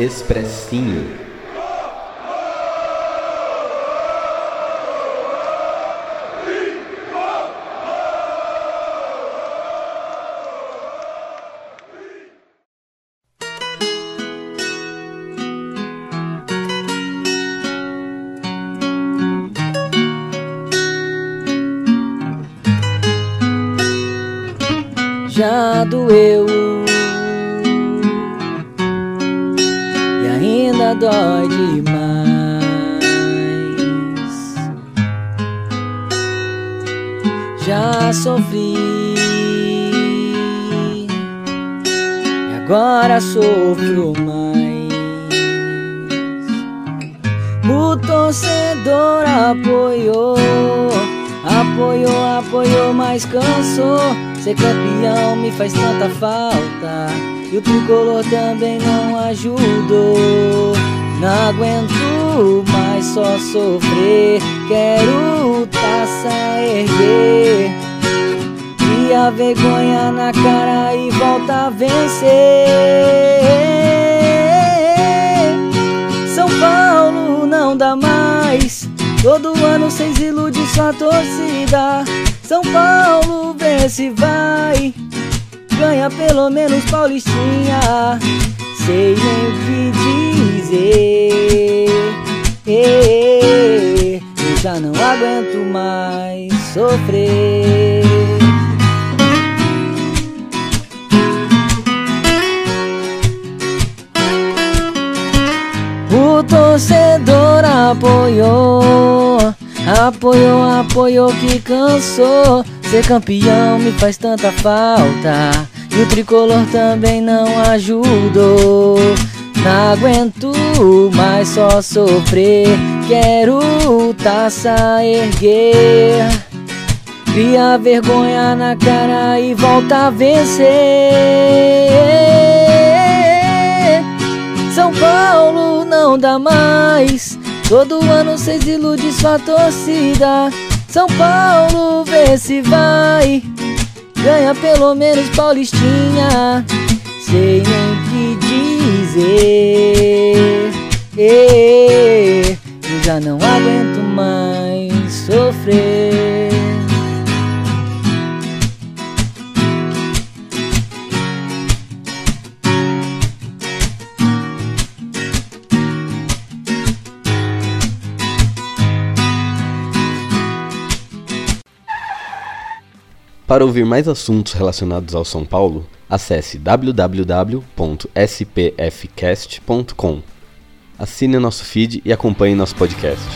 Expressinho. Já doeu dói demais. Já sofri e agora sofro mais. O torcedor apoiou, apoiou, apoiou, mas cansou. Ser campeão me faz tanta falta. E o tricolor também não ajudou. Não aguento mais só sofrer. Quero taça erguer. E a vergonha na cara e volta a vencer. São Paulo não dá mais. Todo ano vocês iludem sua torcida. São Paulo vê se vai. Ganha pelo menos Paulistinha. Sei nem o que dizer. Eu já não aguento mais sofrer. O torcedor apoiou, apoiou, apoiou que cansou. Ser campeão me faz tanta falta. E o tricolor também não ajudou. Não aguento mais só sofrer. Quero taça erguer. Cria vergonha na cara e volta a vencer. São Paulo não dá mais. Todo ano cês iludem sua torcida. São Paulo vê se vai. Ganha pelo menos Paulistinha. Sei nem que dizer. Eu já não aguento mais sofrer. Para ouvir mais assuntos relacionados ao São Paulo, acesse www.spfcast.com. Assine nosso feed e acompanhe nosso podcast.